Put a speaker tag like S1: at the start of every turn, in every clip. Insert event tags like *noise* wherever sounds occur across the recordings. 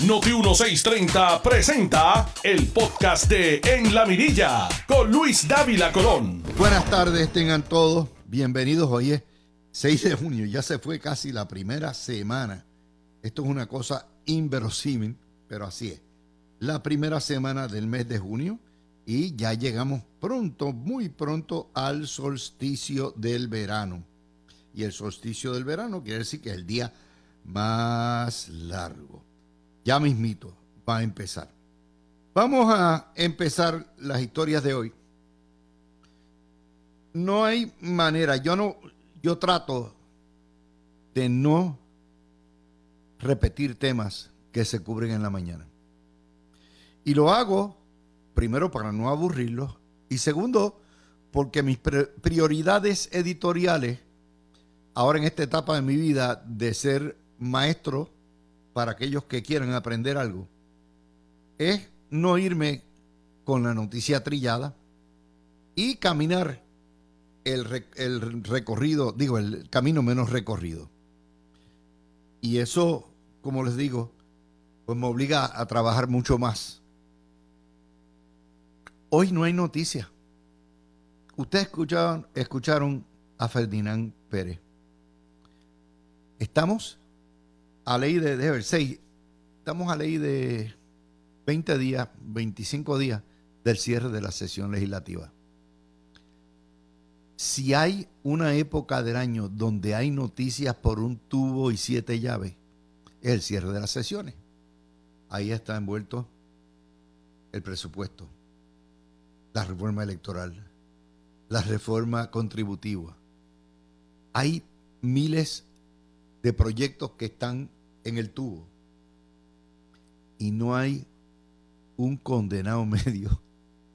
S1: Noti 1630 presenta el podcast de En la Mirilla con Luis Dávila Colón.
S2: Buenas tardes, tengan todos bienvenidos. Hoy es 6 de junio, ya se fue casi la primera semana. Esto es una cosa inverosímil, pero así es. La primera semana del mes de junio y ya llegamos pronto, muy pronto al solsticio del verano. Y el solsticio del verano quiere decir que es el día más largo. Ya mismito va a empezar. Vamos a empezar las historias de hoy. No hay manera, yo no, yo trato de no repetir temas que se cubren en la mañana. Y lo hago, primero, para no aburrirlos, y segundo, porque mis prioridades editoriales, ahora en esta etapa de mi vida de ser maestro para aquellos que quieran aprender algo, es no irme con la noticia trillada y caminar el, el, recorrido, digo, el camino menos recorrido. Y eso, como les digo, pues me obliga a trabajar mucho más. Hoy no hay noticia. Ustedes escucharon, escucharon a Ferdinand Pérez. Estamos a ley de, de 6, estamos a ley de 20 días, 25 días del cierre de la sesión legislativa. Si hay una época del año donde hay noticias por un tubo y siete llaves, es el cierre de las sesiones. Ahí está envuelto el presupuesto, la reforma electoral, la reforma contributiva. Hay miles de proyectos que están en el tubo. Y no hay un condenado *laughs* medio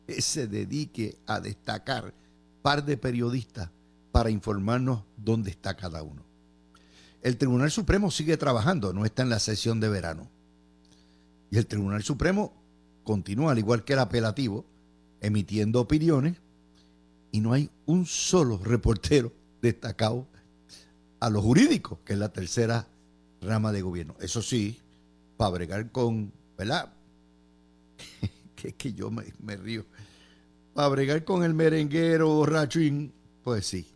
S2: que se dedique a destacar par de periodistas para informarnos dónde está cada uno. El Tribunal Supremo sigue trabajando, no está en la sesión de verano. Y el Tribunal Supremo continúa, al igual que el apelativo, emitiendo opiniones y no hay un solo reportero *laughs* destacado a lo jurídico, que es la tercera rama de gobierno. Eso sí, para bregar con, ¿verdad? *laughs* que es que yo me, me río. Para bregar con el merenguero borrachín, pues sí.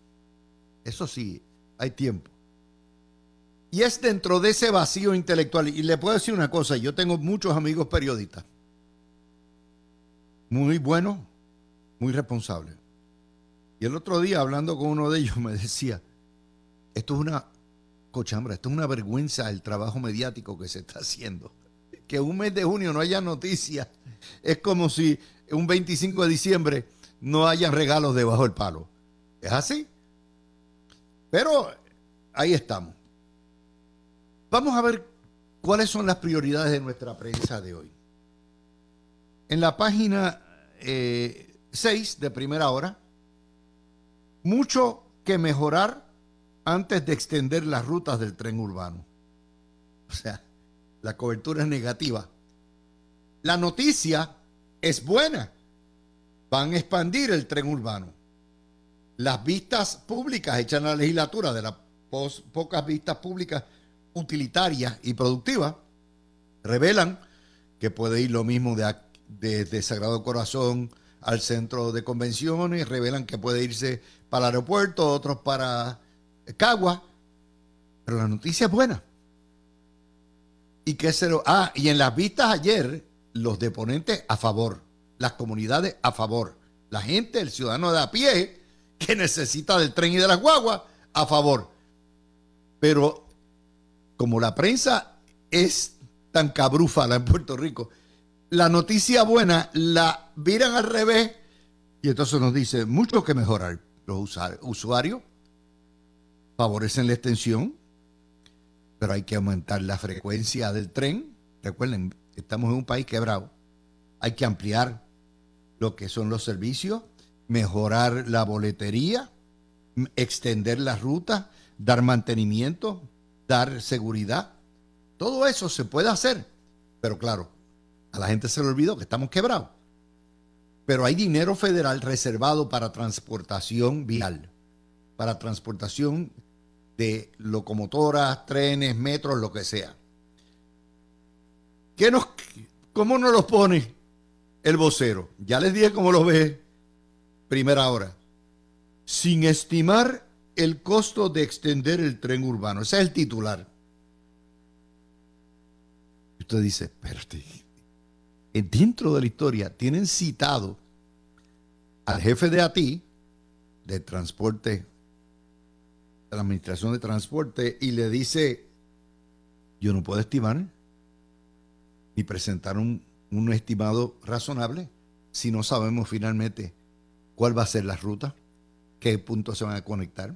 S2: Eso sí, hay tiempo. Y es dentro de ese vacío intelectual. Y le puedo decir una cosa, yo tengo muchos amigos periodistas. Muy buenos, muy responsables. Y el otro día, hablando con uno de ellos, *laughs* me decía, esto es una cochambra, esto es una vergüenza el trabajo mediático que se está haciendo. Que un mes de junio no haya noticias es como si un 25 de diciembre no hayan regalos debajo del palo. Es así. Pero ahí estamos. Vamos a ver cuáles son las prioridades de nuestra prensa de hoy. En la página 6 eh, de primera hora, mucho que mejorar antes de extender las rutas del tren urbano. O sea, la cobertura es negativa. La noticia es buena. Van a expandir el tren urbano. Las vistas públicas hechas en la legislatura, de las pocas vistas públicas utilitarias y productivas, revelan que puede ir lo mismo de, de Sagrado Corazón al centro de convenciones, revelan que puede irse para el aeropuerto, otros para Cagua, pero la noticia es buena. Y que se lo, ah, y en las vistas ayer, los deponentes a favor, las comunidades a favor, la gente, el ciudadano de a pie, *laughs* que necesita del tren y de las guaguas, a favor. Pero como la prensa es tan cabrúfala en Puerto Rico, la noticia buena la viran al revés y entonces nos dice mucho que mejorar. Los usuarios favorecen la extensión, pero hay que aumentar la frecuencia del tren. Recuerden, estamos en un país quebrado. Hay que ampliar lo que son los servicios, mejorar la boletería, extender las rutas, dar mantenimiento, dar seguridad. Todo eso se puede hacer, pero claro, a la gente se le olvidó que estamos quebrados. Pero hay dinero federal reservado para transportación vial, para transportación de locomotoras, trenes, metros, lo que sea. ¿Qué nos, ¿Cómo nos los pone el vocero? Ya les dije cómo lo ve primera hora. Sin estimar el costo de extender el tren urbano. Ese es el titular. Usted dice, espérate. Dentro de la historia tienen citado al jefe de ATI, de transporte, la administración de transporte, y le dice, yo no puedo estimar ni presentar un, un estimado razonable si no sabemos finalmente cuál va a ser la ruta, qué puntos se van a conectar,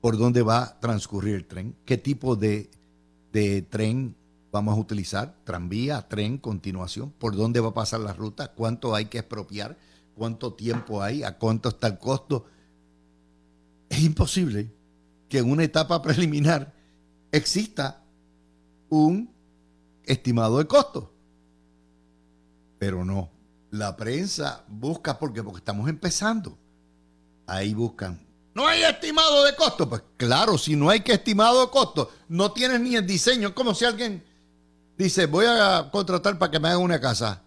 S2: por dónde va a transcurrir el tren, qué tipo de, de tren vamos a utilizar, tranvía, tren, continuación, por dónde va a pasar la ruta, cuánto hay que expropiar, cuánto tiempo hay, a cuánto está el costo. Es imposible que en una etapa preliminar exista un estimado de costo. Pero no, la prensa busca porque porque estamos empezando. Ahí buscan. No hay estimado de costo. Pues claro, si no hay que estimado de costo, no tienes ni el diseño. como si alguien dice, voy a contratar para que me hagan una casa.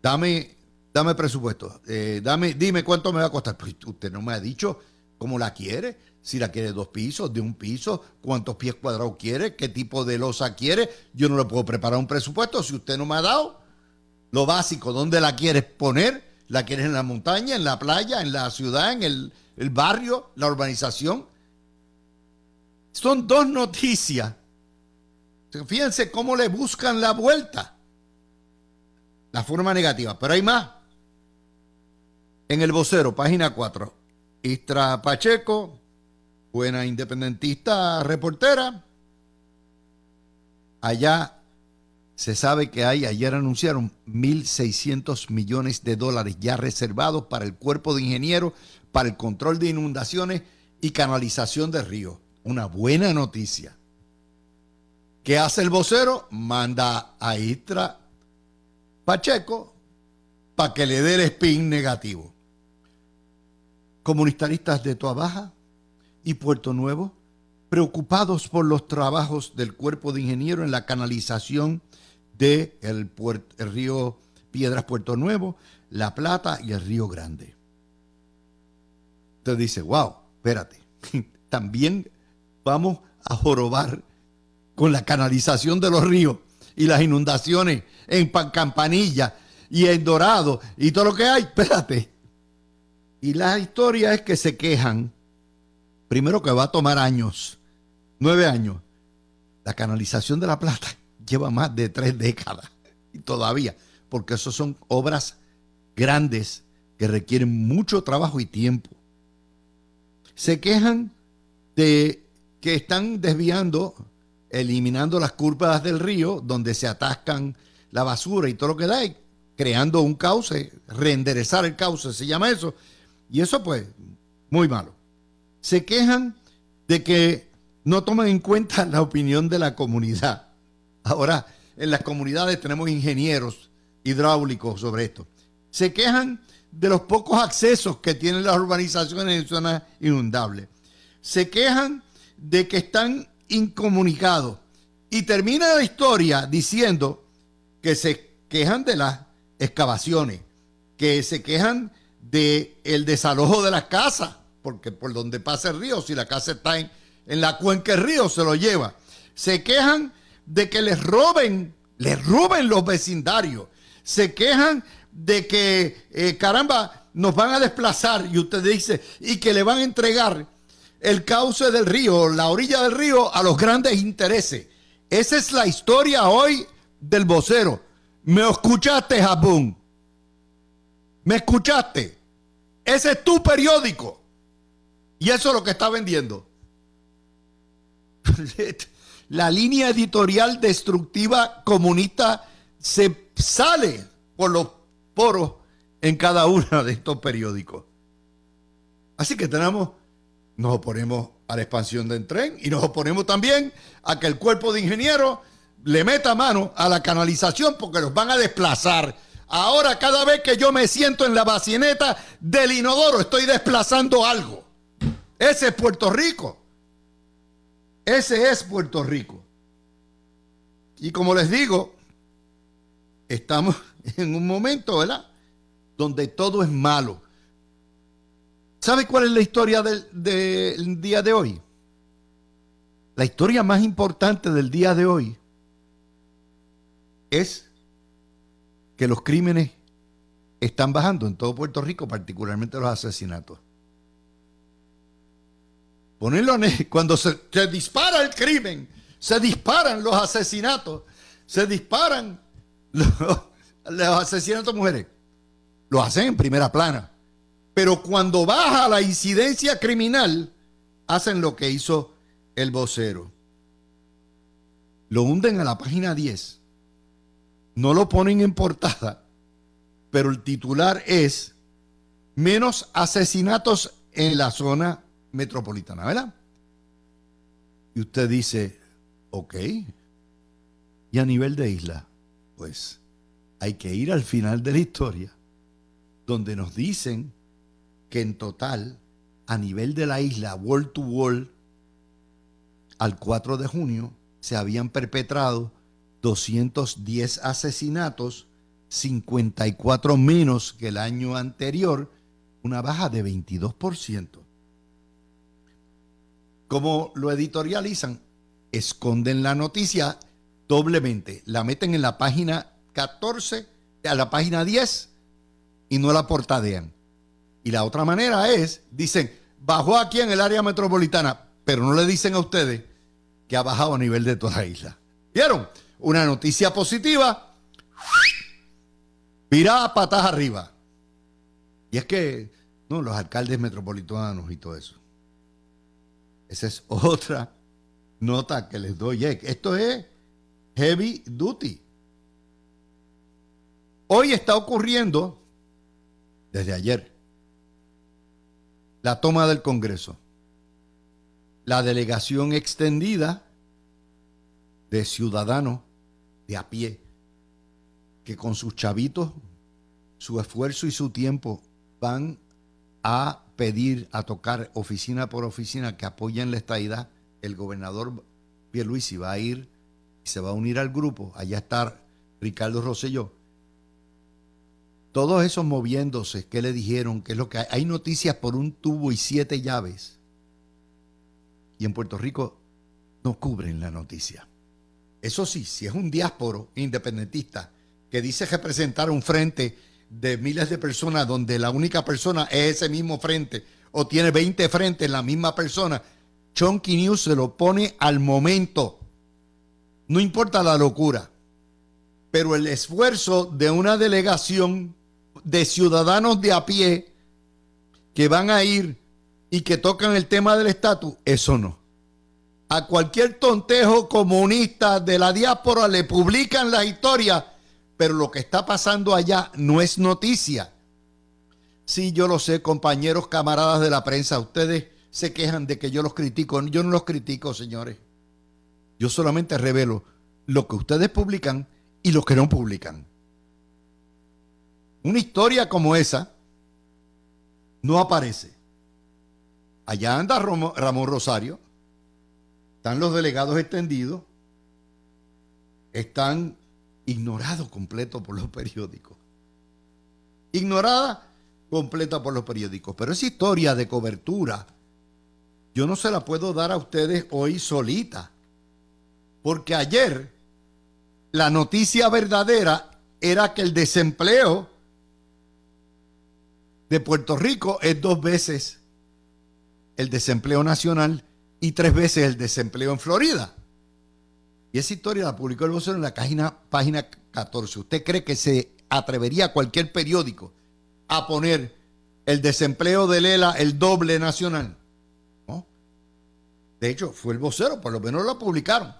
S2: Dame, dame presupuesto. Eh, dame, dime cuánto me va a costar. Pues usted no me ha dicho cómo la quiere. Si la quiere dos pisos, de un piso, cuántos pies cuadrados quiere, qué tipo de losa quiere. Yo no le puedo preparar un presupuesto si usted no me ha dado lo básico, dónde la quieres poner, la quieres en la montaña, en la playa, en la ciudad, en el, el barrio, la urbanización. Son dos noticias. Fíjense cómo le buscan la vuelta. La forma negativa. Pero hay más. En el vocero, página 4. Istra Pacheco, buena independentista reportera. Allá se sabe que hay, ayer anunciaron 1.600 millones de dólares ya reservados para el cuerpo de ingenieros, para el control de inundaciones y canalización de ríos. Una buena noticia. ¿Qué hace el vocero? Manda a Istra Pacheco para que le dé el spin negativo. Comunitaristas de Toa Baja y Puerto Nuevo, preocupados por los trabajos del cuerpo de ingenieros en la canalización del el, río Piedras Puerto Nuevo, La Plata y el Río Grande. Entonces dice, wow, espérate, *laughs* también vamos a jorobar con la canalización de los ríos y las inundaciones en Campanilla y en Dorado y todo lo que hay, espérate. Y la historia es que se quejan, primero que va a tomar años, nueve años, la canalización de la plata *laughs* lleva más de tres décadas y todavía, porque eso son obras grandes que requieren mucho trabajo y tiempo. Se quejan de que están desviando, eliminando las curvas del río donde se atascan la basura y todo lo que da, creando un cauce, reenderezar el cauce, se llama eso. Y eso pues, muy malo. Se quejan de que no toman en cuenta *laughs* la opinión de la comunidad. Ahora, en las comunidades tenemos ingenieros hidráulicos sobre esto. Se quejan de los pocos accesos que tienen las urbanizaciones en zonas inundables. Se quejan de que están incomunicados. Y termina la historia diciendo que se quejan de las excavaciones, que se quejan del el desalojo de las casas, porque por donde pasa el río, si la casa está en, la cuenca del río, se lo lleva. Se quejan de que les roben, les roben los vecindarios. Se quejan de que, eh, caramba, nos van a desplazar y usted dice, y que le van a entregar el cauce del río, la orilla del río a los grandes intereses. Esa es la historia hoy del vocero. ¿Me escuchaste, Japón? ¿Me escuchaste? Ese es tu periódico. Y eso es lo que está vendiendo. *laughs* la línea editorial destructiva comunista se sale por los poros en cada uno de estos periódicos. Así que tenemos, nos oponemos a la expansión del tren y nos oponemos también a que el cuerpo de ingenieros le meta mano a la canalización porque los van a desplazar. Ahora cada vez que yo me siento en la bacineta del inodoro estoy desplazando algo. Ese es Puerto Rico. Ese es Puerto Rico. Y como les digo, estamos *laughs* en un momento, ¿verdad? Donde todo es malo. ¿Sabe cuál es la historia del, del día de hoy? La historia más importante del día de hoy es que los crímenes están bajando en todo Puerto Rico, particularmente los asesinatos. Ponerlo cuando se, dispara el crimen, se disparan los asesinatos, se disparan los, los asesinatos de mujeres. Lo hacen en primera plana. Pero cuando baja la incidencia criminal, hacen lo que hizo el vocero. Lo hunden a la página 10. No lo ponen en portada, pero el titular es menos asesinatos en la zona metropolitana, ¿verdad? Y usted dice, ok. Y a nivel de isla, pues hay que ir al final de la historia, donde nos dicen que en total, a nivel de la isla, wall to wall, al 4 de junio, se habían perpetrado 210 asesinatos, 54 menos que el año anterior, una baja de 22%. ¿Cómo lo editorializan? Esconden la noticia doblemente. La meten en la página 14, a la página 10 y no la portadean. Y la otra manera es, dicen, bajó aquí en el área metropolitana, pero no le dicen a ustedes que ha bajado a nivel de toda la isla. ¿Vieron? Una noticia positiva, a patas arriba. Y es que, no, los alcaldes metropolitanos y todo eso. Esa es otra nota que les doy. Esto es heavy duty. Hoy está ocurriendo, desde ayer, la toma del Congreso. La delegación extendida de ciudadanos de a pie que con sus chavitos, su esfuerzo y su tiempo van a pedir, a tocar oficina por oficina que apoyen la estadidad, el gobernador Pierluisi va a ir y se va a unir al grupo. Allá está Ricardo Rosselló. Todos esos moviéndose, ¿qué le dijeron? ¿Qué es lo que hay? Hay noticias por un tubo y siete llaves. Y en Puerto Rico no cubren la noticia. Eso sí, si es un diásporo independentista que dice representar un frente de miles de personas donde la única persona es ese mismo frente o tiene 20 frentes la misma persona, Chonky News se lo pone al momento. No importa la locura, pero el esfuerzo de una delegación de ciudadanos de a pie que van a ir y que tocan el tema del estatus, eso no. A cualquier tontejo comunista de la diáspora le publican la historia pero lo que está pasando allá no es noticia. Sí, yo lo sé, compañeros, camaradas de la prensa, ustedes se quejan de que yo los critico. Yo no los critico, señores. Yo solamente revelo lo que ustedes publican y lo que no publican. Una historia como esa no aparece. Allá anda Ramón Rosario, están los delegados extendidos, están ignorado completo por los periódicos. Ignorada completa por los periódicos. Pero esa historia de cobertura, yo no se la puedo dar a ustedes hoy solita. Porque ayer la noticia verdadera era que el desempleo de Puerto Rico es dos veces el desempleo nacional y tres veces el desempleo en Florida. Y esa historia la publicó el vocero en la página, página 14. ¿Usted cree que se atrevería cualquier periódico a poner el desempleo de Lela el doble nacional? ¿No? De hecho, fue el vocero, por lo menos lo publicaron.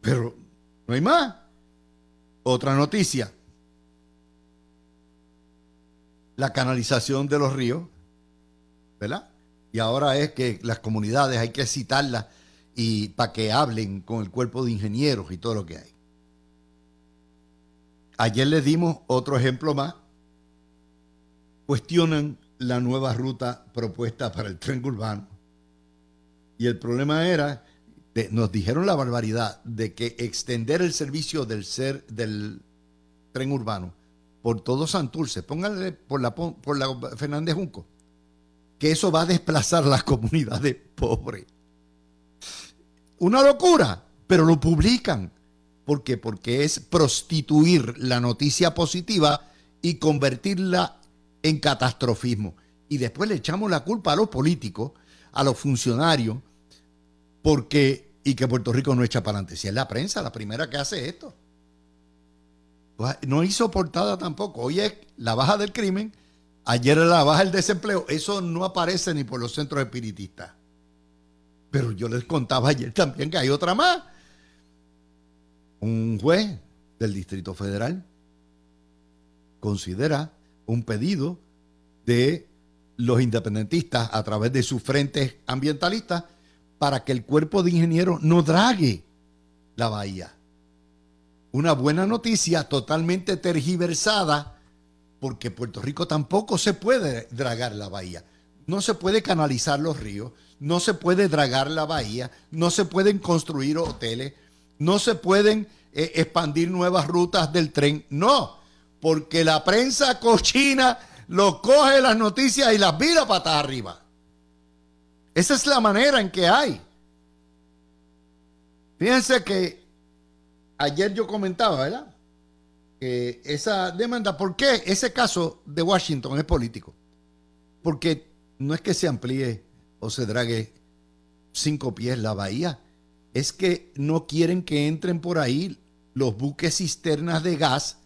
S2: Pero no hay más. Otra noticia. La canalización de los ríos, ¿verdad? Y ahora es que las comunidades hay que citarlas y para que hablen con el cuerpo de ingenieros y todo lo que hay. Ayer les dimos otro ejemplo más. Cuestionan la nueva ruta propuesta para el tren urbano. Y el problema era nos dijeron la barbaridad de que extender el servicio del, ser, del tren urbano por todo Santurce, pónganle por la, por la Fernández Junco, que eso va a desplazar las comunidades pobres. Una locura, pero lo publican. ¿Por qué? Porque es prostituir la noticia positiva y convertirla en catastrofismo. Y después le echamos la culpa a los políticos, a los funcionarios, porque y que Puerto Rico no echa para adelante. Si es la prensa la primera que hace esto. No hizo portada tampoco. Hoy es la baja del crimen, ayer la baja del desempleo. Eso no aparece ni por los centros espiritistas. Pero yo les contaba ayer también que hay otra más. Un juez del Distrito Federal considera un pedido de los independentistas a través de sus frentes ambientalistas para que el cuerpo de ingenieros no drague la bahía. Una buena noticia totalmente tergiversada porque Puerto Rico tampoco se puede dragar la bahía. No se puede canalizar los ríos, no se puede dragar la bahía, no se pueden construir hoteles, no se pueden eh, expandir nuevas rutas del tren. No, porque la prensa cochina lo coge las noticias y las vira patas arriba. Esa es la manera en que hay. Fíjense que ayer yo comentaba, ¿verdad? Que esa demanda, ¿por qué ese caso de Washington es político? Porque no es que se amplíe o se drague cinco pies la bahía, es que no quieren que entren por ahí los buques cisternas de gas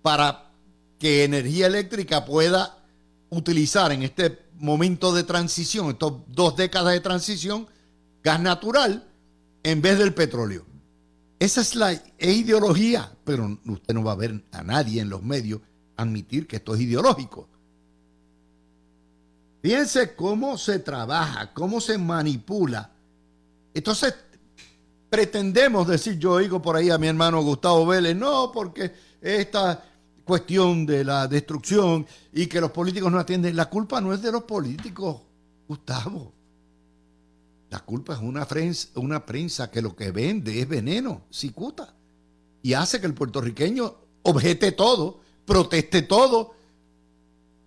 S2: para que energía eléctrica pueda utilizar en este momento de transición, estas dos décadas de transición, gas natural en vez del petróleo. Esa es la ideología, pero usted no va a ver a nadie en los medios admitir que esto es ideológico. Fíjense cómo se trabaja, cómo se manipula. Entonces, pretendemos decir, yo oigo por ahí a mi hermano Gustavo Vélez, no, porque esta cuestión de la destrucción y que los políticos no atienden. La culpa no es de los políticos, Gustavo. La culpa es una prensa, que lo que vende es veneno, cicuta, y hace que el puertorriqueño objete todo, proteste todo,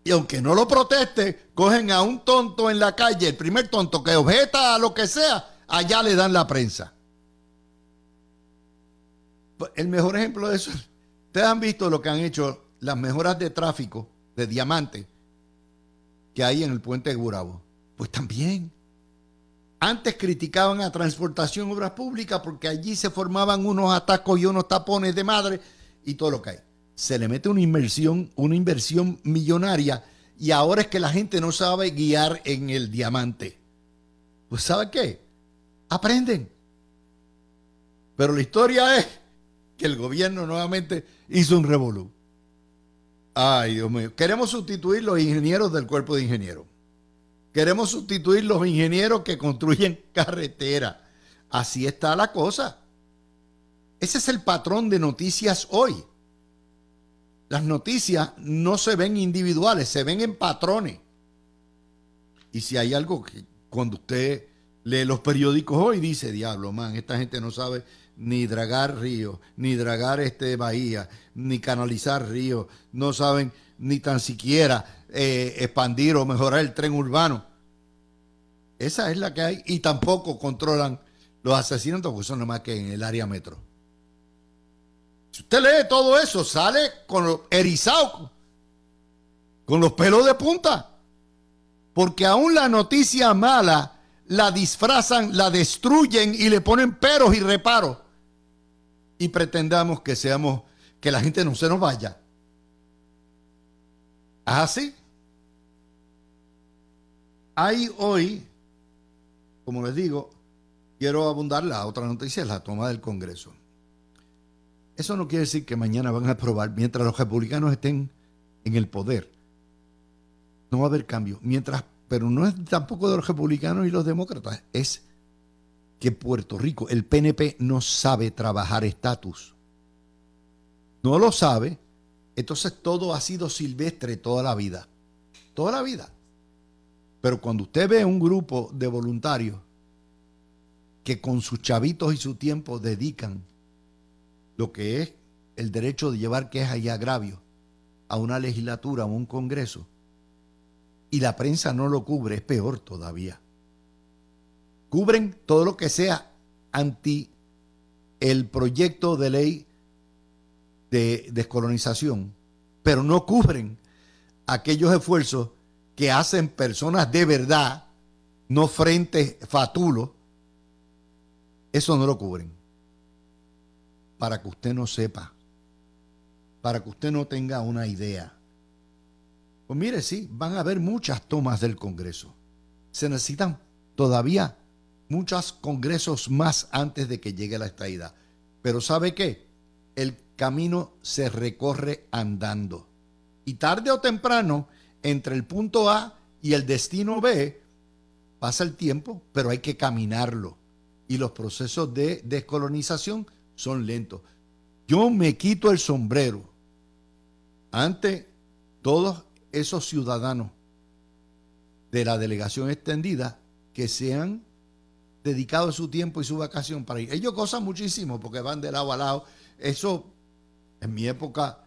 S2: y aunque no lo proteste, cogen a un tonto en la calle, el primer tonto que objeta a lo que sea, allá le dan la prensa. El mejor ejemplo de eso Ustedes han visto lo que han hecho las mejoras de tráfico de diamante que hay en el puente de Gurabo. Pues también. Antes criticaban a Transportación Obras Públicas porque allí se formaban unos atacos y unos tapones de madre y todo lo que hay. Se le mete una inversión, una inversión millonaria y ahora es que la gente no sabe guiar en el diamante. Pues ¿sabe qué? Aprenden. Pero la historia es que el gobierno nuevamente hizo un revolú. Ay, Dios mío. Queremos sustituir los ingenieros del cuerpo de ingenieros. Queremos sustituir los ingenieros que construyen carretera. Así está la cosa. Ese es el patrón de noticias hoy. Las noticias no se ven individuales, se ven en patrones. Y si hay algo que cuando usted lee los periódicos hoy dice, diablo, man, esta gente no sabe ni dragar ríos, ni dragar este bahía, ni canalizar ríos, no saben ni tan siquiera eh, expandir o mejorar el tren urbano. Esa es la que hay y tampoco controlan los asesinatos, porque son nomás que en el área metro. Si usted lee todo eso, sale con los erizados, con los pelos de punta. Porque aún la noticia mala la disfrazan, la destruyen y le ponen peros y reparos y pretendamos que seamos, que la gente no se nos vaya. ¿Es así? Hay hoy, como les digo, quiero abundar la otra noticia, la toma del Congreso. Eso no quiere decir que mañana van a aprobar, mientras los republicanos estén en el poder. No va a haber cambio. Mientras, pero no es tampoco de los republicanos y los demócratas, es que Puerto Rico, el PNP, no sabe trabajar estatus. No lo sabe. Entonces todo ha sido silvestre toda la vida. Toda la vida. Pero cuando usted ve un grupo de voluntarios que con sus chavitos y su tiempo dedican lo que es el derecho de llevar quejas y agravios a una legislatura, a un congreso, y la prensa no lo cubre, es peor todavía. Cubren todo lo que sea anti el proyecto de ley de descolonización, pero no cubren aquellos esfuerzos que hacen personas de verdad, no frente fatulo, eso no lo cubren. Para que usted no sepa, para que usted no tenga una idea. Pues mire, sí, van a haber muchas tomas del Congreso. Se necesitan todavía muchos congresos más antes de que llegue la estadidad. Pero ¿sabe qué? El camino se recorre andando. Y tarde o temprano, entre el punto A y el destino B, pasa el tiempo, pero hay que caminarlo. Y los procesos de descolonización son lentos. Yo me quito el sombrero ante todos esos ciudadanos de la delegación extendida que se han dedicado su tiempo y su vacación para ir. Ellos gozan muchísimo porque van de lado a lado. Eso, en mi época,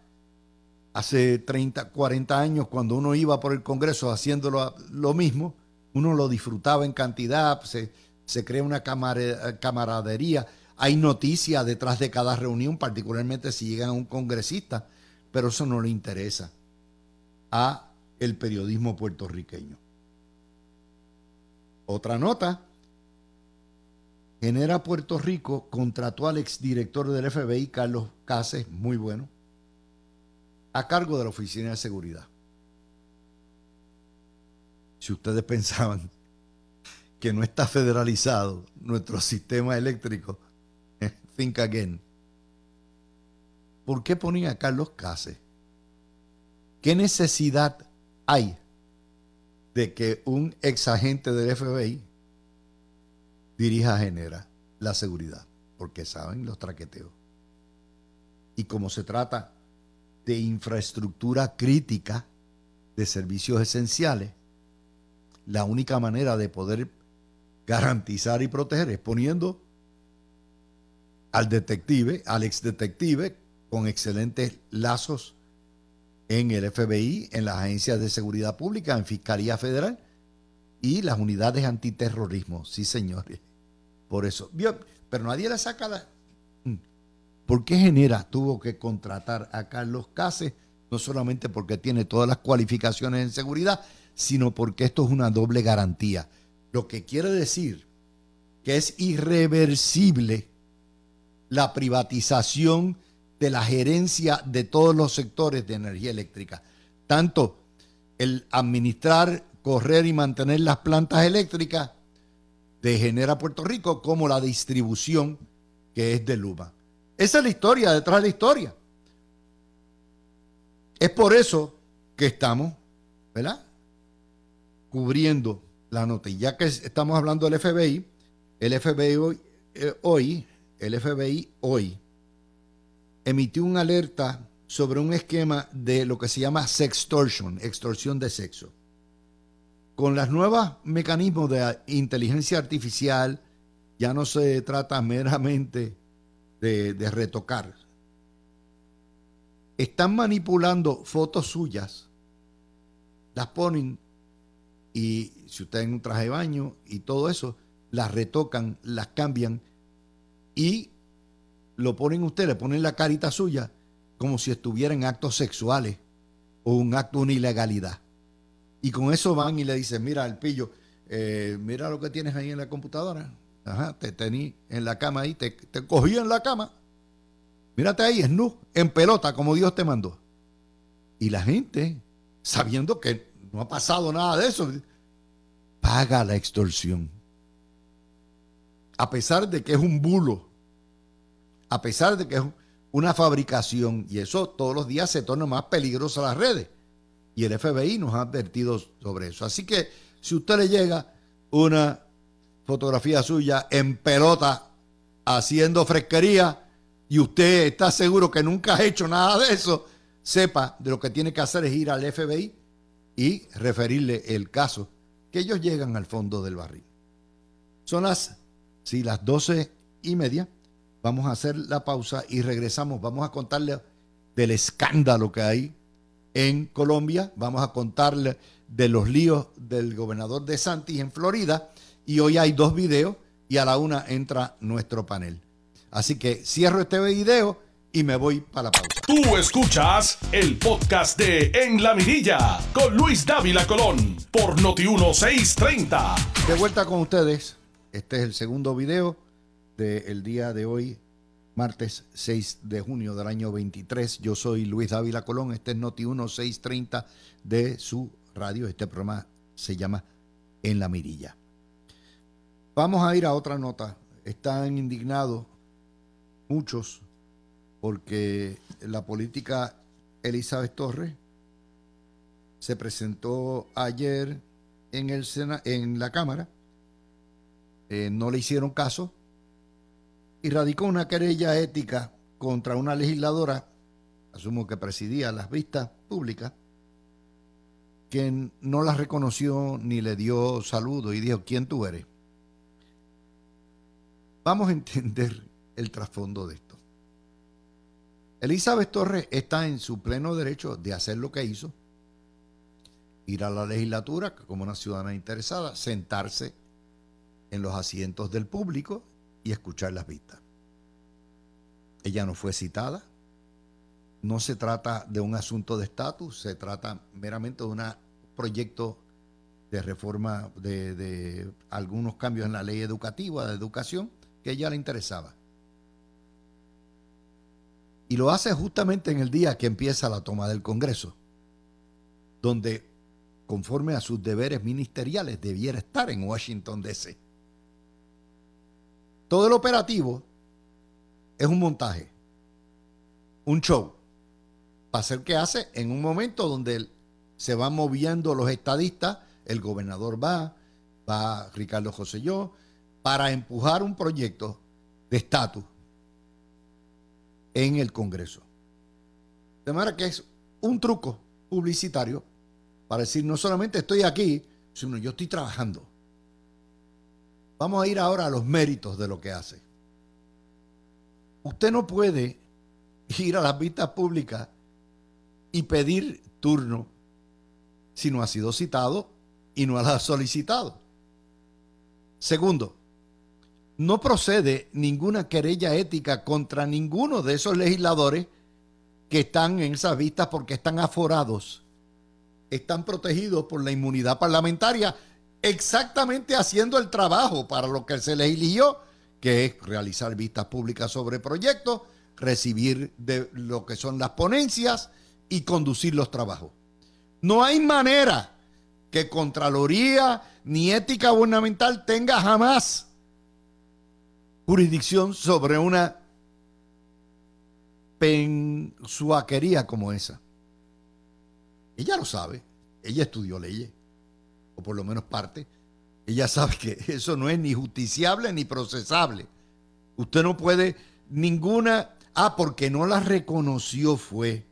S2: hace 30, 40 años, cuando uno iba por el Congreso haciéndolo lo mismo, uno lo disfrutaba en cantidad, se, se crea una camaradería. Hay noticias detrás de cada reunión, particularmente si llegan a un congresista, pero eso no le interesa a el periodismo puertorriqueño. Otra nota, Genera Puerto Rico contrató al exdirector del FBI, Carlos Cases, muy bueno, a cargo de la Oficina de Seguridad. Si ustedes *laughs* pensaban que no está federalizado nuestro sistema eléctrico, *laughs* think again. ¿Por qué ponía a Carlos Case? ¿Qué necesidad hay de que un ex agente del FBI dirija Genera la seguridad? Porque saben los traqueteos. Y como se trata de infraestructura crítica de servicios esenciales, la única manera de poder garantizar y proteger es poniendo al detective, al ex detective, con excelentes lazos en el FBI, en las agencias de seguridad pública, en Fiscalía Federal y las unidades antiterrorismo. Sí, señores. Por eso. Pero nadie le saca la, ¿Por qué Genera tuvo que contratar a Carlos Cases? No solamente porque tiene todas las cualificaciones en seguridad, sino porque esto es una doble garantía. Lo que quiere decir que es irreversible la privatización de la gerencia de todos los sectores de energía eléctrica. Tanto el administrar, correr y mantener las plantas eléctricas de Genera Puerto Rico como la distribución que es de Luma. Esa es la historia detrás de la historia. Es por eso que estamos, ¿verdad? Cubriendo la nota. Ya que estamos hablando del FBI, el FBI hoy, eh, hoy, el FBI hoy emitió una alerta sobre un esquema de lo que se llama sextortion, extorsión de sexo. Con los nuevos mecanismos de inteligencia artificial, ya no se trata meramente de, retocar. Están manipulando fotos suyas, las ponen y si usted en un traje de baño y todo eso, las retocan, las cambian y lo ponen usted, le ponen la carita suya como si estuviera en actos sexuales o un acto de una ilegalidad. Y con eso van y le dicen, mira, el pillo, eh, mira lo que tienes ahí en la computadora. Ajá, te tení en la cama ahí, te, te cogí en la cama. Mírate ahí, es nu, en pelota, como Dios te mandó. Y la gente, sabiendo que no ha pasado nada de eso, paga la extorsión. A pesar de que es un bulo, a pesar de que es una fabricación, y eso todos los días se torna más peligroso a las redes. Y el FBI nos ha advertido sobre eso. Así que si usted le llega una fotografía suya en pelota haciendo fresquería y usted está seguro que nunca ha hecho nada de eso, sepa de lo que tiene que hacer es ir al FBI y referirle el caso, que ellos llegan al fondo del barril. Son las Sí, las doce y media. Vamos a hacer la pausa y regresamos. Vamos a contarle del escándalo que hay en Colombia. Vamos a contarle de los líos del gobernador de Santis en Florida. Y hoy hay dos videos y a la una entra nuestro panel. Así que cierro este video y me voy para la pausa.
S1: Tú escuchas el podcast de En la Mirilla con Luis Dávila Colón por Noti1630.
S2: De vuelta con ustedes. Este es el segundo video del día de hoy, martes 6 de junio del año 23. Yo soy Luis Dávila Colón. Este es Noti1630 de su radio. Este programa se llama En la Mirilla. Vamos a ir a otra nota. Están indignados muchos porque la política Elizabeth Torres se presentó ayer en, el en la Cámara, eh, no le hicieron caso y radicó una querella ética contra una legisladora, asumo que presidía las vistas públicas, que no la reconoció ni le dio saludo y dijo, ¿quién tú eres? Vamos a entender el trasfondo de esto. Elizabeth Torres está en su pleno derecho de hacer lo que hizo, ir a la legislatura como una ciudadana interesada, sentarse en los asientos del público y escuchar las vistas. Ella no fue citada, no se trata de un asunto de estatus, se trata meramente de un proyecto de reforma de, algunos cambios en la ley educativa, de educación, que ella le interesaba. Y lo hace justamente en el día que empieza la toma del Congreso, donde, conforme a sus deberes ministeriales, debiera estar en Washington, D.C. Todo el operativo es un montaje, un show, para hacer que hace en un momento donde se van moviendo los estadistas, el gobernador va, va Ricardo Joselló, para empujar un proyecto de estatus en el Congreso. De manera que es un truco publicitario para decir no solamente estoy aquí, sino yo estoy trabajando. Vamos a ir ahora a los méritos de lo que hace. Usted no puede ir a las vistas públicas y pedir turno si no ha sido citado y no ha solicitado. Segundo, no procede ninguna querella ética contra ninguno de esos legisladores que están en esas vistas porque están aforados, están protegidos por la inmunidad parlamentaria, exactamente haciendo el trabajo para lo que se les eligió, que es realizar vistas públicas sobre proyectos, recibir de lo que son las ponencias y conducir los trabajos. No hay manera que Contraloría ni ética gubernamental tenga jamás jurisdicción sobre una pensuaquería como esa. Ella lo sabe, ella estudió leyes, o por lo menos parte. Ella sabe que *laughs* eso no es ni justiciable ni procesable. Usted no puede ninguna, ah, porque no la reconoció fue.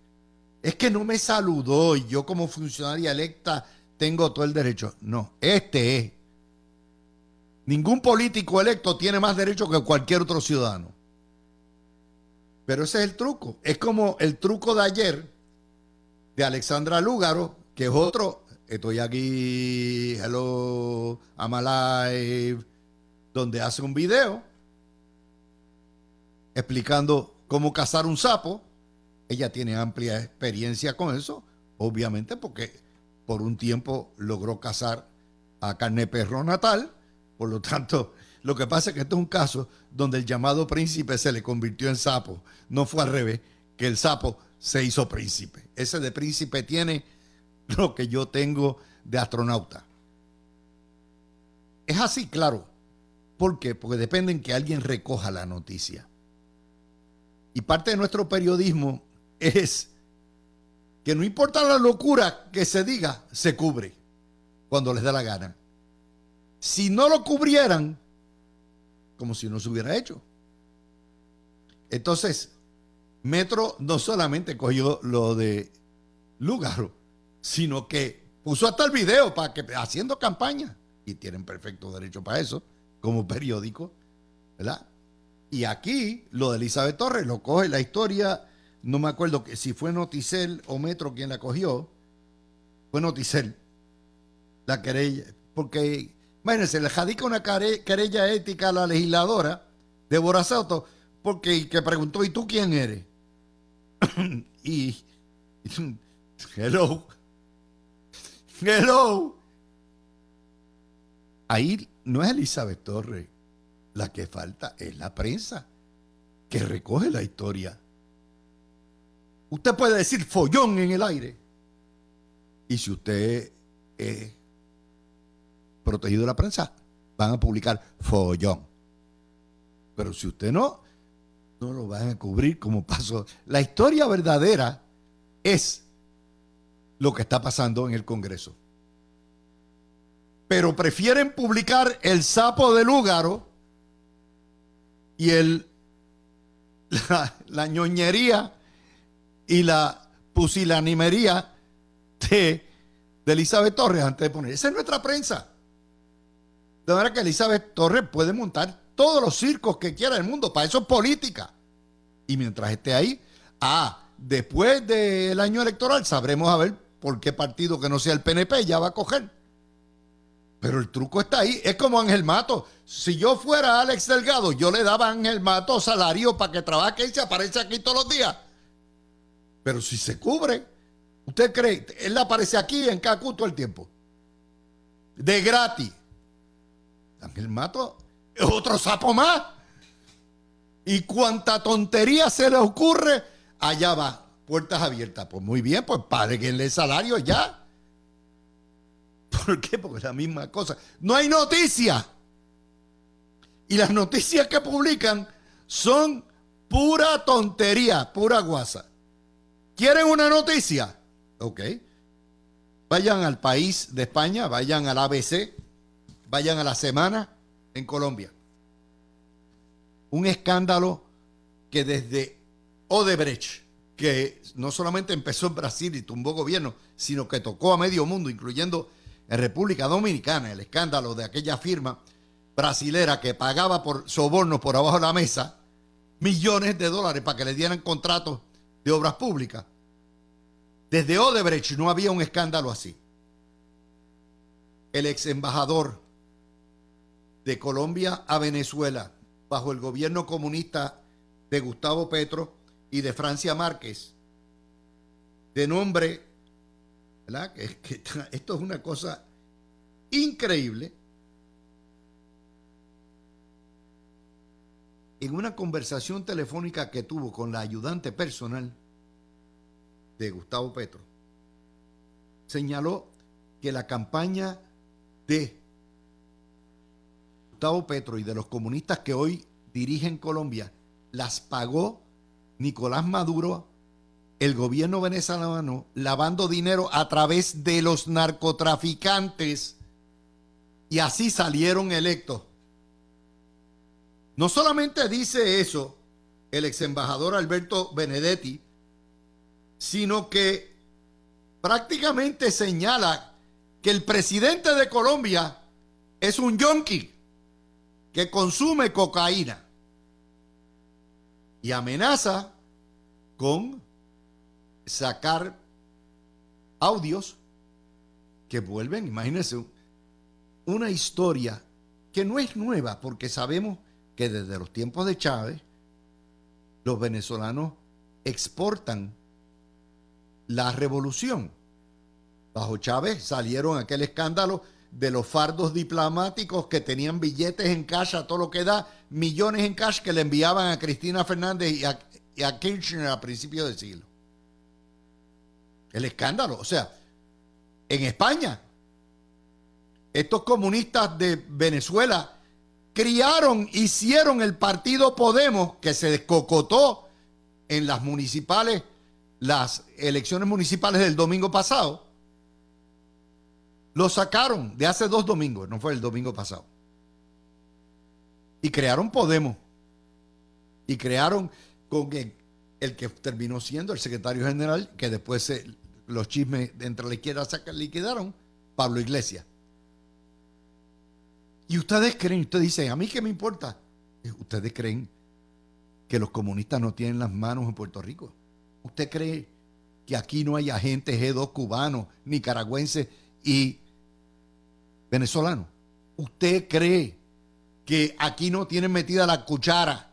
S2: Es que no me saludó y yo como funcionaria electa tengo todo el derecho. No, este es Ningún político electo tiene más derecho que cualquier otro ciudadano. Pero ese es el truco. Es como el truco de ayer de Alexandra Lúgaro, que es otro. Estoy aquí, hello, I'm alive, donde hace un video explicando cómo cazar un sapo. Ella tiene amplia experiencia con eso, obviamente porque por un tiempo logró cazar a carne perro natal por lo tanto, lo que pasa es que este es un caso donde el llamado príncipe se le convirtió en sapo. No fue al revés, que el sapo se hizo príncipe. Ese de príncipe tiene lo que yo tengo de astronauta. Es así, claro. ¿Por qué? Porque depende en que alguien recoja la noticia. Y parte de nuestro periodismo es que no importa la locura que se diga, se cubre cuando les da la gana si no lo cubrieran, como si no se hubiera hecho. Entonces, Metro no solamente cogió lo de Lugaro, sino que puso hasta el video para que haciendo campaña y tienen perfecto derecho para eso como periódico. ¿verdad? Y aquí, lo de Elizabeth Torres, lo coge la historia, no me acuerdo que si fue Noticel o Metro quien la cogió, fue Noticel, la querella, porque, imagínense, le jadica una querella ética a la legisladora, Débora Soto, porque que preguntó, ¿y tú quién eres? *clears throat* y, *laughs* hello, hello. Ahí no es Elizabeth Torres la que falta, es la prensa que recoge la historia. Usted puede decir follón en el aire. Y si usted es protegido de la prensa, van a publicar follón. Pero si usted no, no lo van a cubrir como pasó. La historia verdadera es lo que está pasando en el Congreso. Pero prefieren publicar el sapo del Lúgaro y el, *laughs* la, ñoñería y la pusilanimería de, de Elizabeth Torres antes de poner. Esa es nuestra prensa. De manera que Elizabeth Torres puede montar todos los circos que quiera el mundo. Para eso es política. Y mientras esté ahí, ah, después del año electoral sabremos a ver por qué partido que no sea el PNP ya va a coger. Pero el truco está ahí. Es como Ángel Mato. Si yo fuera Alex Delgado, yo le daba a Ángel Mato salario para que trabaje y se aparece aquí todos los días. Pero si se cubre, ¿usted cree? Él aparece aquí en Cacu todo el tiempo. De gratis. Ángel Mato es otro sapo más. Y cuanta tontería se le ocurre, allá va. Puertas abiertas. Pues muy bien, pues páguenle el salario ya. ¿Por qué? Porque es la misma cosa. No hay noticias. Y las noticias que publican son pura tontería, pura guasa. ¿Quieren una noticia? Ok. Vayan al país de España, vayan al ABC, vayan a la semana en Colombia. Un escándalo que desde Odebrecht, que no solamente empezó en Brasil y tumbó gobierno, sino que tocó a medio mundo, incluyendo en República Dominicana el escándalo de aquella firma brasilera que pagaba por sobornos por abajo de la mesa millones de dólares para que le dieran contratos de obras públicas. Desde Odebrecht no había un escándalo así. El ex embajador de Colombia a Venezuela bajo el gobierno comunista de Gustavo Petro y de Francia Márquez, de nombre ¿verdad? Que, esto es una cosa increíble. En una conversación telefónica que tuvo con la ayudante personal de Gustavo Petro, señaló que la campaña de Gustavo Petro y de los comunistas que hoy dirigen Colombia las pagó Nicolás Maduro el gobierno venezolano lavando dinero a través de los narcotraficantes y así salieron electos. No solamente dice eso el ex embajador Alberto Benedetti, sino que prácticamente señala que el presidente de Colombia es un yonki que consume cocaína y amenaza con sacar audios que vuelven, imagínense, una historia que no es nueva, porque sabemos que desde los tiempos de Chávez, los venezolanos exportan la revolución. Bajo Chávez salieron aquel escándalo de los fardos diplomáticos que tenían billetes en cash a todo lo que da, millones en cash que le enviaban a Cristina Fernández y a, y a Kirchner a principios del siglo. El escándalo. O sea, en España, estos comunistas de Venezuela criaron, hicieron el partido Podemos que se descocotó en las municipales, las elecciones municipales del domingo pasado. Lo sacaron de hace dos domingos, no fue el domingo pasado. Y crearon Podemos. Y crearon con el, que terminó siendo el secretario general, que después los chismes entre la izquierda se liquidaron, Pablo Iglesias. Y ustedes creen, ustedes dicen, ¿a mí qué me importa? ¿Ustedes creen que los comunistas no tienen las manos en Puerto Rico? ¿Usted cree que aquí no hay agentes G2 cubanos, nicaragüenses y venezolanos? ¿Usted cree que aquí no tienen metida la cuchara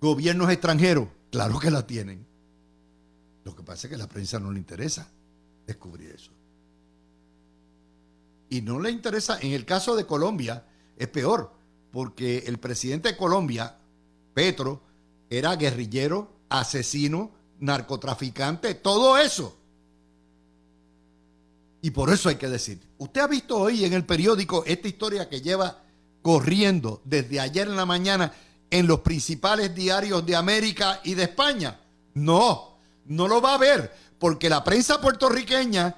S2: gobiernos extranjeros? Claro que la tienen. Lo que pasa es que a la prensa no le interesa descubrir eso. Y no le interesa, en el caso de Colombia, es peor, porque el presidente de Colombia, Petro, era guerrillero, asesino, narcotraficante, todo eso. Y por eso hay que decir, usted ha visto hoy en el periódico esta historia que lleva corriendo desde ayer en la mañana en los principales diarios de América y de España. No, no lo va a ver, porque la prensa puertorriqueña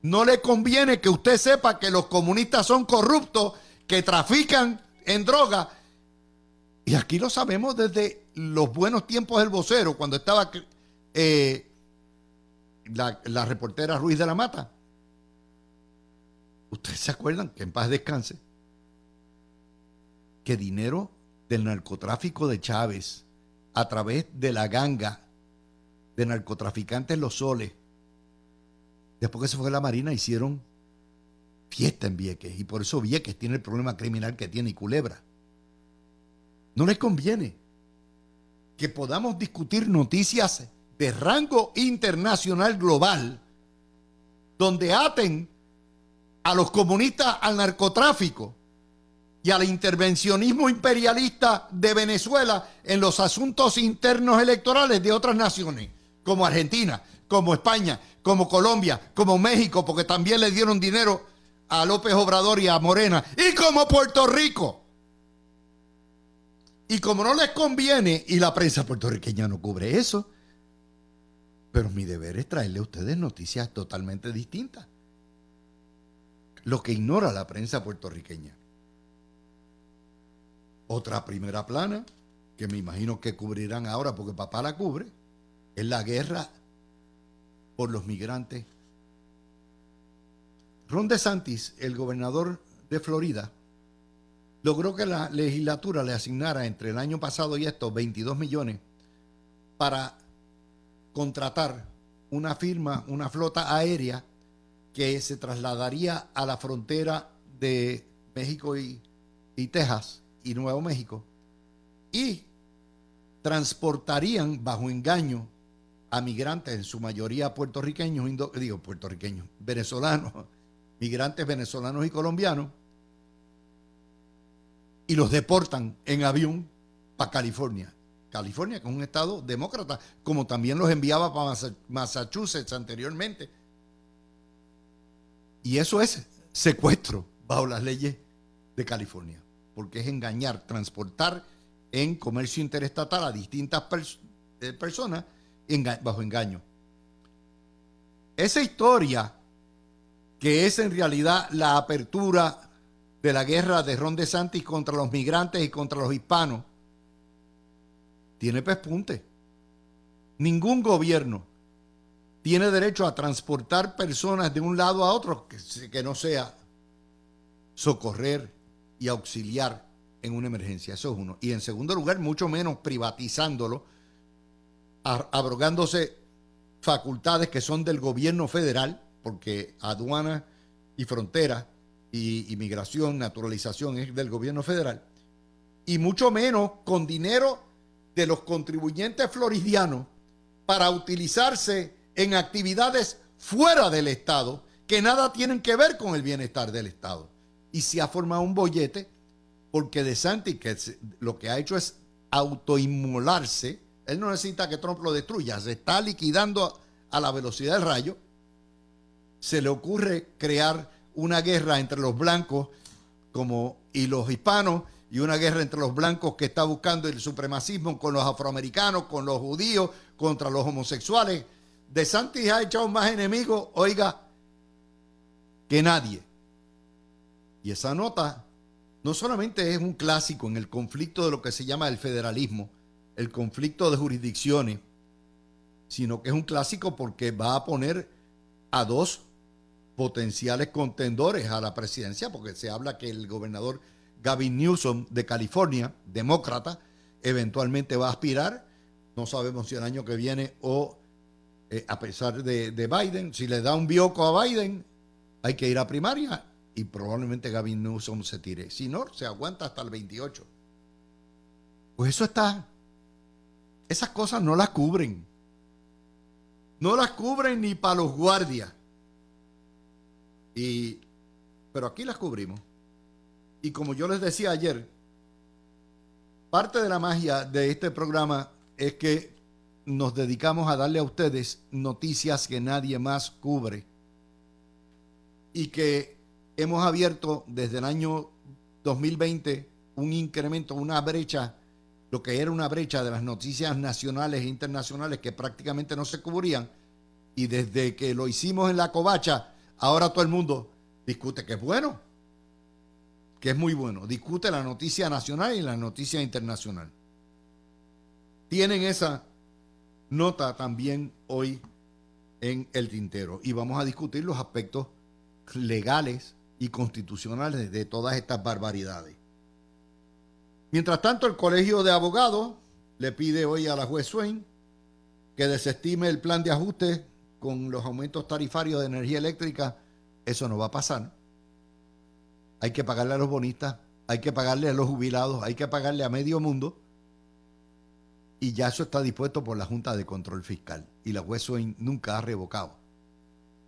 S2: no le conviene que usted sepa que los comunistas son corruptos, que trafican en droga. Y aquí lo sabemos desde los buenos tiempos del vocero, cuando estaba eh, la, la reportera Ruiz de la Mata. ¿Ustedes se acuerdan que en paz descanse? Que dinero del narcotráfico de Chávez a través de la ganga de narcotraficantes Los Soles, después que se fue la Marina, hicieron fiesta en Vieques. Y por eso Vieques tiene el problema criminal que tiene y Culebra. No les conviene que podamos discutir noticias de rango internacional global donde aten a los comunistas al narcotráfico y al intervencionismo imperialista de Venezuela en los asuntos internos electorales de otras naciones como Argentina, como España, como Colombia, como México, porque también le dieron dinero a López Obrador y a Morena, y como Puerto Rico. Y como no les conviene, y la prensa puertorriqueña no cubre eso, pero mi deber es traerle a ustedes noticias totalmente distintas. Lo que ignora la prensa puertorriqueña. Otra primera plana, que me imagino que cubrirán ahora porque papá la cubre, es la guerra por los migrantes. Ron DeSantis, el gobernador de Florida, logró que la legislatura le asignara entre el año pasado y estos 22 millones para contratar una firma, una flota aérea que se trasladaría a la frontera de México y, y Texas y Nuevo México y transportarían bajo engaño a migrantes, en su mayoría puertorriqueños, digo puertorriqueños, venezolanos, *laughs* migrantes venezolanos y colombianos, y los deportan en avión para California. California, que es un estado demócrata, como también los enviaba para Massachusetts anteriormente. Y eso es secuestro bajo las leyes de California, porque es engañar, transportar en comercio interestatal a distintas eh, personas bajo engaño. Esa historia, que es en realidad la apertura de la guerra de Ron DeSantis contra los migrantes y contra los hispanos, tiene pespunte. Ningún gobierno tiene derecho a transportar personas de un lado a otro que, no sea socorrer y auxiliar en una emergencia. Eso es uno. Y en segundo lugar, mucho menos privatizándolo abrogándose facultades que son del gobierno federal, porque aduana y frontera y inmigración, naturalización es del gobierno federal, y mucho menos con dinero de los contribuyentes floridianos para utilizarse en actividades fuera del Estado que nada tienen que ver con el bienestar del Estado. Y se ha formado un bollete porque De Santi, que lo que ha hecho es autoinmolarse, él no necesita que Trump lo destruya, se está liquidando a la velocidad del rayo. Se le ocurre crear una guerra entre los blancos como, y los hispanos y una guerra entre los blancos que está buscando el supremacismo con los afroamericanos, con los judíos, contra los homosexuales. De Santis ha echado más enemigos, oiga, que nadie. Y esa nota no solamente es un clásico en el conflicto de lo que se llama el federalismo, el conflicto de jurisdicciones, sino que es un clásico porque va a poner a dos potenciales contendores a la presidencia, porque se habla que el gobernador Gavin Newsom de California, demócrata, eventualmente va a aspirar. No sabemos si el año que viene o eh, a pesar de, de, Biden, si le da un bioco a Biden, hay que ir a primaria y probablemente Gavin Newsom se tire. Si no, se aguanta hasta el 28. Pues eso está. Esas cosas no las cubren. No las cubren ni para los guardias. Y, pero aquí las cubrimos. Y como yo les decía ayer, parte de la magia de este programa es que nos dedicamos a darle a ustedes noticias que nadie más cubre. Y que hemos abierto desde el año 2020 un incremento, una brecha, lo que era una brecha de las noticias nacionales e internacionales que prácticamente no se cubrían. Y desde que lo hicimos en la covacha, ahora todo el mundo discute que es bueno, que es muy bueno. Discute la noticia nacional y la noticia internacional. Tienen esa nota también hoy en el tintero y vamos a discutir los aspectos legales y constitucionales de todas estas barbaridades. Mientras tanto, el Colegio de Abogados le pide hoy a la juez Swain que desestime el plan de ajuste con los aumentos tarifarios de energía eléctrica. Eso no va a pasar. Hay que pagarle a los bonistas, hay que pagarle a los jubilados, hay que pagarle a medio mundo. Y ya eso está dispuesto por la Junta de Control Fiscal. Y la juez nunca ha revocado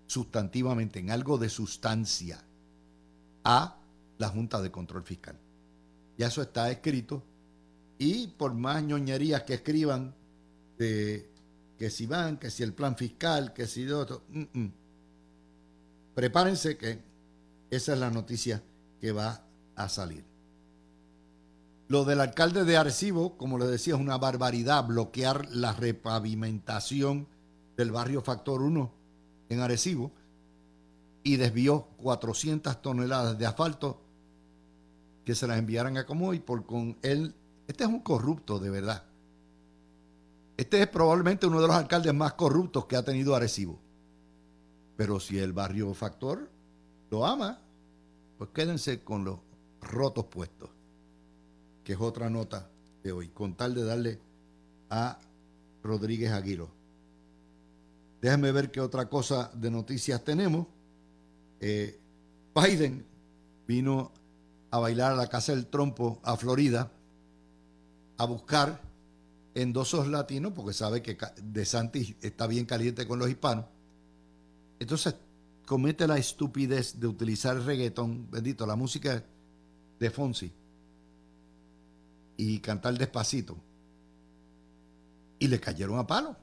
S2: sustantivamente en algo de sustancia a la Junta de Control Fiscal. Ya eso está escrito. Y por más ñoñerías que escriban de que si van, que si el plan fiscal, que si de otro. Mm, mm. Prepárense que esa es la noticia que va a salir. Lo del alcalde de Arecibo, como les decía, es una barbaridad bloquear la repavimentación del barrio Factor 1 en Arecibo y desvió 400 toneladas de asfalto que se las enviaran a Comoy por con él. Este es un corrupto de verdad. Este es probablemente uno de los alcaldes más corruptos que ha tenido Arecibo. Pero si el barrio Factor lo ama, pues quédense con los rotos puestos, que es otra nota de hoy, con tal de darle a Rodríguez Aguiro. Déjenme ver qué otra cosa de noticias tenemos. Eh, Biden vino a bailar a la Casa del Trompo a Florida a buscar endosos latinos porque sabe que De Santis está bien caliente con los hispanos. Entonces comete la estupidez de utilizar el reggaetón, bendito, la música de Fonsi y cantar despacito. Y le cayeron a palo.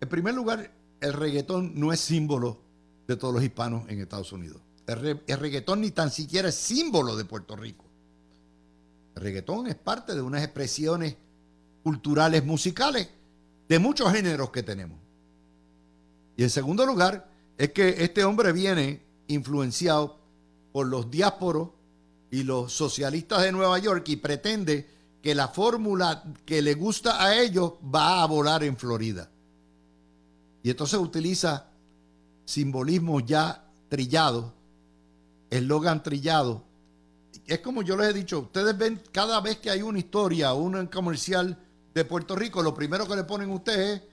S2: En primer lugar, el reggaetón no es símbolo de todos los hispanos en Estados Unidos. El, reggaetón ni tan siquiera es símbolo de Puerto Rico. El reggaetón es parte de unas expresiones culturales, musicales, de muchos géneros que tenemos. Y en segundo lugar, es que este hombre viene influenciado por los diásporos y los socialistas de Nueva York y pretende que la fórmula que le gusta a ellos va a volar en Florida. Y entonces utiliza simbolismos ya trillados, eslogan trillado. Es como yo les he dicho, ustedes ven cada vez que hay una historia un comercial de Puerto Rico, lo primero que le ponen ustedes es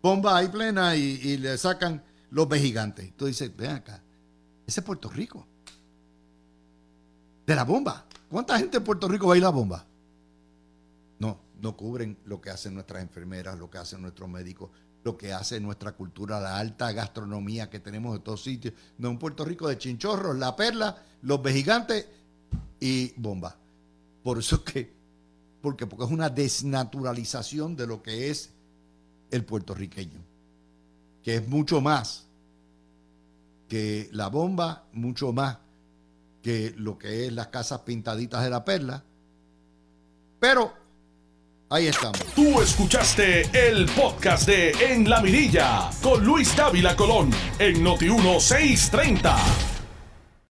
S2: bomba ahí plena y, le sacan los gigantes. Entonces dice, ven acá, ese es Puerto Rico. De la bomba. ¿Cuánta gente en Puerto Rico va a ir a la bomba? No, no cubren lo que hacen nuestras enfermeras, lo que hacen nuestros médicos, lo que hace nuestra cultura, la alta gastronomía que tenemos en todos sitios. No, en Puerto Rico de chinchorros, la perla, los vejigantes y bomba. Por eso que, porque, porque es una desnaturalización de lo que es el puertorriqueño, que es mucho más que la bomba, mucho más que lo que es las casas pintaditas de la perla. Pero Ahí estamos.
S1: Tú escuchaste el podcast de En la Mirilla con Luis Dávila Colón en Noti 1630.